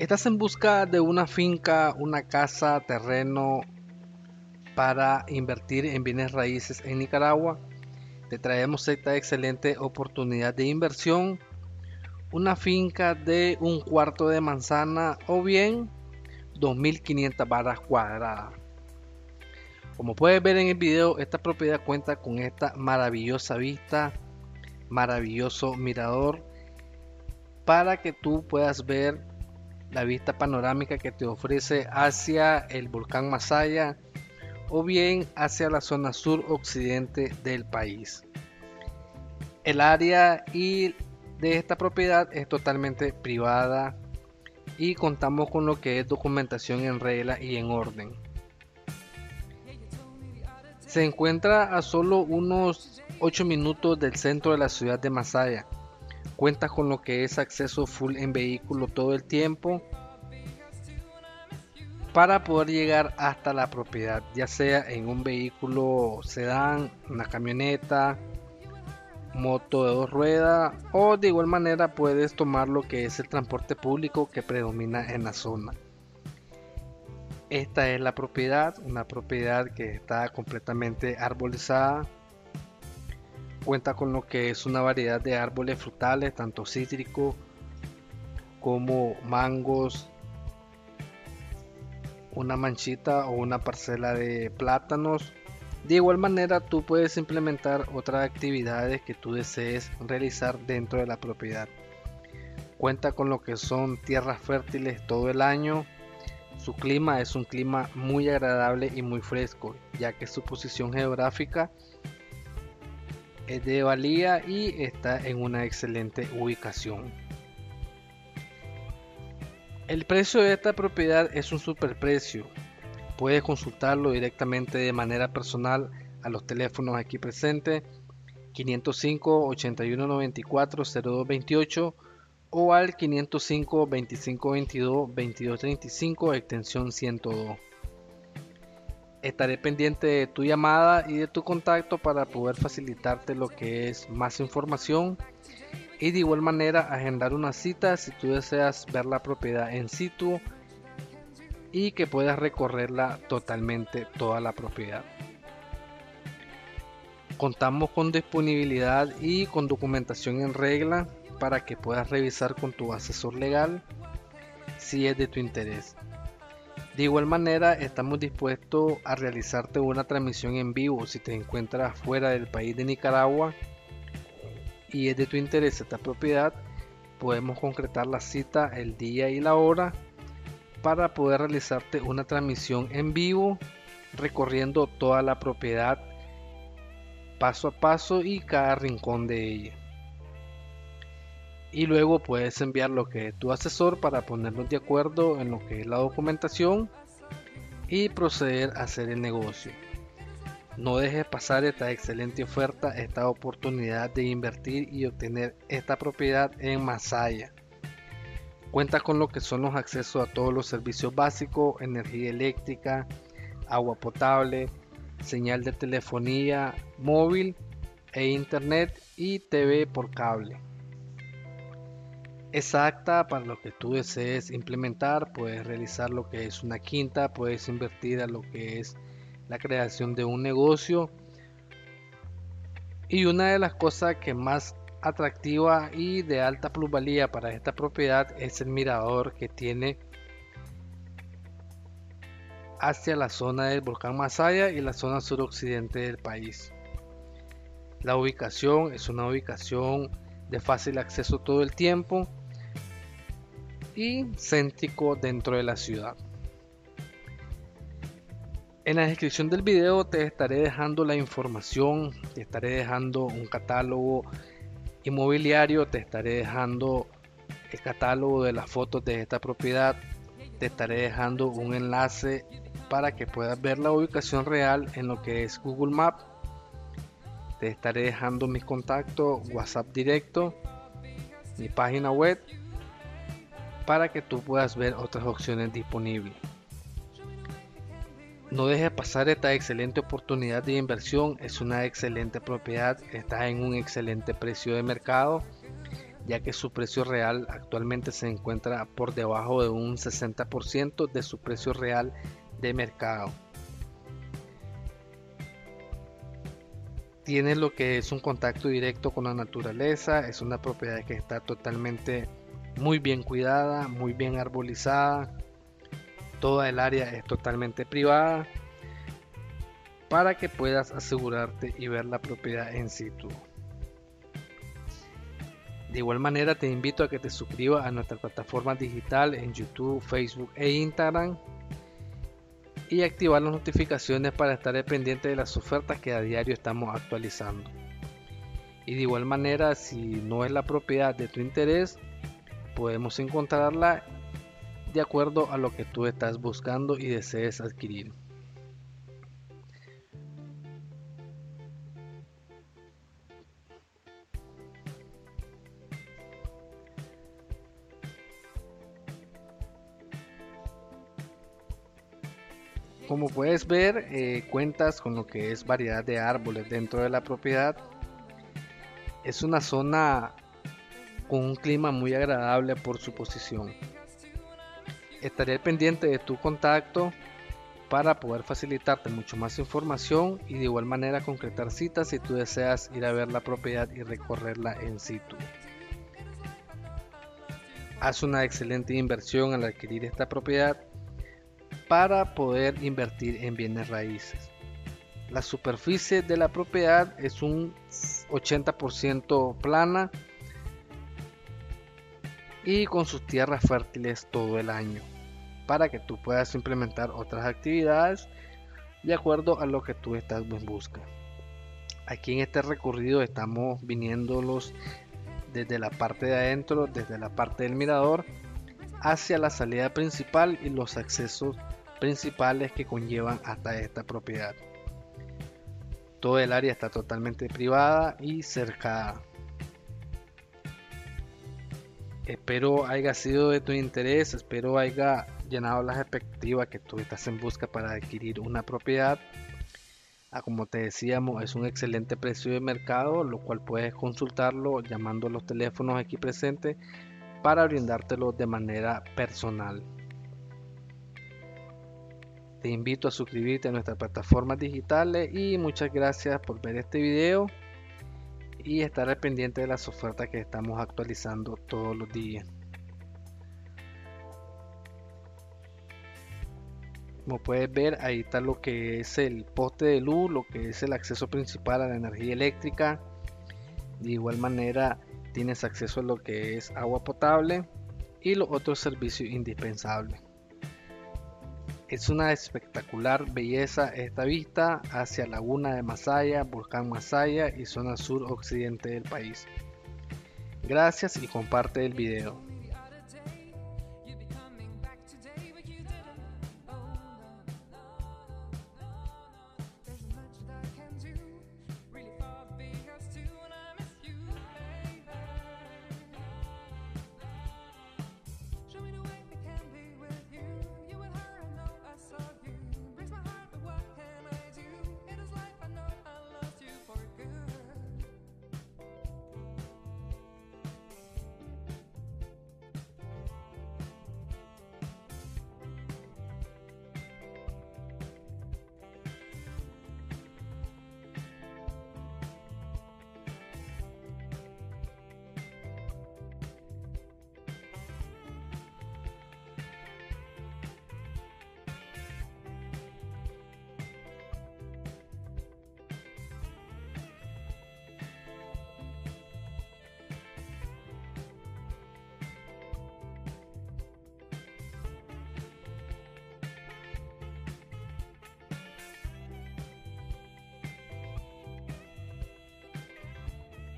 ¿Estás en busca de una finca, una casa, terreno para invertir en bienes raíces en Nicaragua? Te traemos esta excelente oportunidad de inversión. Una finca de un cuarto de manzana o bien 2500 barras cuadradas. Como puedes ver en el video, esta propiedad cuenta con esta maravillosa vista, maravilloso mirador para que tú puedas ver la vista panorámica que te ofrece hacia el volcán Masaya o bien hacia la zona sur occidente del país. El área y de esta propiedad es totalmente privada y contamos con lo que es documentación en regla y en orden. Se encuentra a solo unos 8 minutos del centro de la ciudad de Masaya. Cuenta con lo que es acceso full en vehículo todo el tiempo para poder llegar hasta la propiedad, ya sea en un vehículo sedán, una camioneta, moto de dos ruedas o de igual manera puedes tomar lo que es el transporte público que predomina en la zona. Esta es la propiedad, una propiedad que está completamente arbolizada. Cuenta con lo que es una variedad de árboles frutales, tanto cítricos como mangos, una manchita o una parcela de plátanos. De igual manera tú puedes implementar otras actividades que tú desees realizar dentro de la propiedad. Cuenta con lo que son tierras fértiles todo el año. Su clima es un clima muy agradable y muy fresco, ya que su posición geográfica es de valía y está en una excelente ubicación. El precio de esta propiedad es un superprecio. Puedes consultarlo directamente de manera personal a los teléfonos aquí presentes 505 81 94 0228 o al 505 25 22 22 35 extensión 102. Estaré pendiente de tu llamada y de tu contacto para poder facilitarte lo que es más información y de igual manera agendar una cita si tú deseas ver la propiedad en situ y que puedas recorrerla totalmente toda la propiedad. Contamos con disponibilidad y con documentación en regla para que puedas revisar con tu asesor legal si es de tu interés. De igual manera, estamos dispuestos a realizarte una transmisión en vivo si te encuentras fuera del país de Nicaragua y es de tu interés esta propiedad, podemos concretar la cita, el día y la hora para poder realizarte una transmisión en vivo recorriendo toda la propiedad paso a paso y cada rincón de ella. Y luego puedes enviar lo que tu asesor para ponernos de acuerdo en lo que es la documentación y proceder a hacer el negocio. No dejes pasar esta excelente oferta, esta oportunidad de invertir y obtener esta propiedad en Masaya. Cuenta con lo que son los accesos a todos los servicios básicos, energía eléctrica, agua potable, señal de telefonía móvil e internet y TV por cable. Exacta para lo que tú desees implementar, puedes realizar lo que es una quinta, puedes invertir a lo que es la creación de un negocio. Y una de las cosas que más atractiva y de alta plusvalía para esta propiedad es el mirador que tiene hacia la zona del volcán Masaya y la zona suroccidente del país. La ubicación es una ubicación de fácil acceso todo el tiempo y céntrico dentro de la ciudad. En la descripción del video te estaré dejando la información, te estaré dejando un catálogo inmobiliario, te estaré dejando el catálogo de las fotos de esta propiedad, te estaré dejando un enlace para que puedas ver la ubicación real en lo que es Google Maps. Te estaré dejando mis contactos, WhatsApp directo, mi página web, para que tú puedas ver otras opciones disponibles. No dejes pasar esta excelente oportunidad de inversión. Es una excelente propiedad. Está en un excelente precio de mercado. ya que su precio real actualmente se encuentra por debajo de un 60% de su precio real de mercado. Tiene lo que es un contacto directo con la naturaleza, es una propiedad que está totalmente muy bien cuidada, muy bien arbolizada, toda el área es totalmente privada para que puedas asegurarte y ver la propiedad en situ. De igual manera te invito a que te suscribas a nuestra plataforma digital en YouTube, Facebook e Instagram y activar las notificaciones para estar pendiente de las ofertas que a diario estamos actualizando. Y de igual manera, si no es la propiedad de tu interés, podemos encontrarla de acuerdo a lo que tú estás buscando y desees adquirir. Como puedes ver, eh, cuentas con lo que es variedad de árboles dentro de la propiedad. Es una zona con un clima muy agradable por su posición. Estaré pendiente de tu contacto para poder facilitarte mucho más información y de igual manera concretar citas si tú deseas ir a ver la propiedad y recorrerla en situ. Haz una excelente inversión al adquirir esta propiedad para poder invertir en bienes raíces. La superficie de la propiedad es un 80% plana y con sus tierras fértiles todo el año para que tú puedas implementar otras actividades de acuerdo a lo que tú estás en busca. Aquí en este recorrido estamos viniéndolos desde la parte de adentro, desde la parte del mirador hacia la salida principal y los accesos principales que conllevan hasta esta propiedad. Todo el área está totalmente privada y cercada. Espero haya sido de tu interés, espero haya llenado las expectativas que tú estás en busca para adquirir una propiedad. Ah, como te decíamos, es un excelente precio de mercado, lo cual puedes consultarlo llamando a los teléfonos aquí presentes para brindártelo de manera personal. Te invito a suscribirte a nuestras plataformas digitales y muchas gracias por ver este video y estar al pendiente de las ofertas que estamos actualizando todos los días. Como puedes ver, ahí está lo que es el poste de luz, lo que es el acceso principal a la energía eléctrica. De igual manera, tienes acceso a lo que es agua potable y los otros servicios indispensables. Es una espectacular belleza esta vista hacia Laguna de Masaya, Volcán Masaya y zona sur occidente del país. Gracias y comparte el video.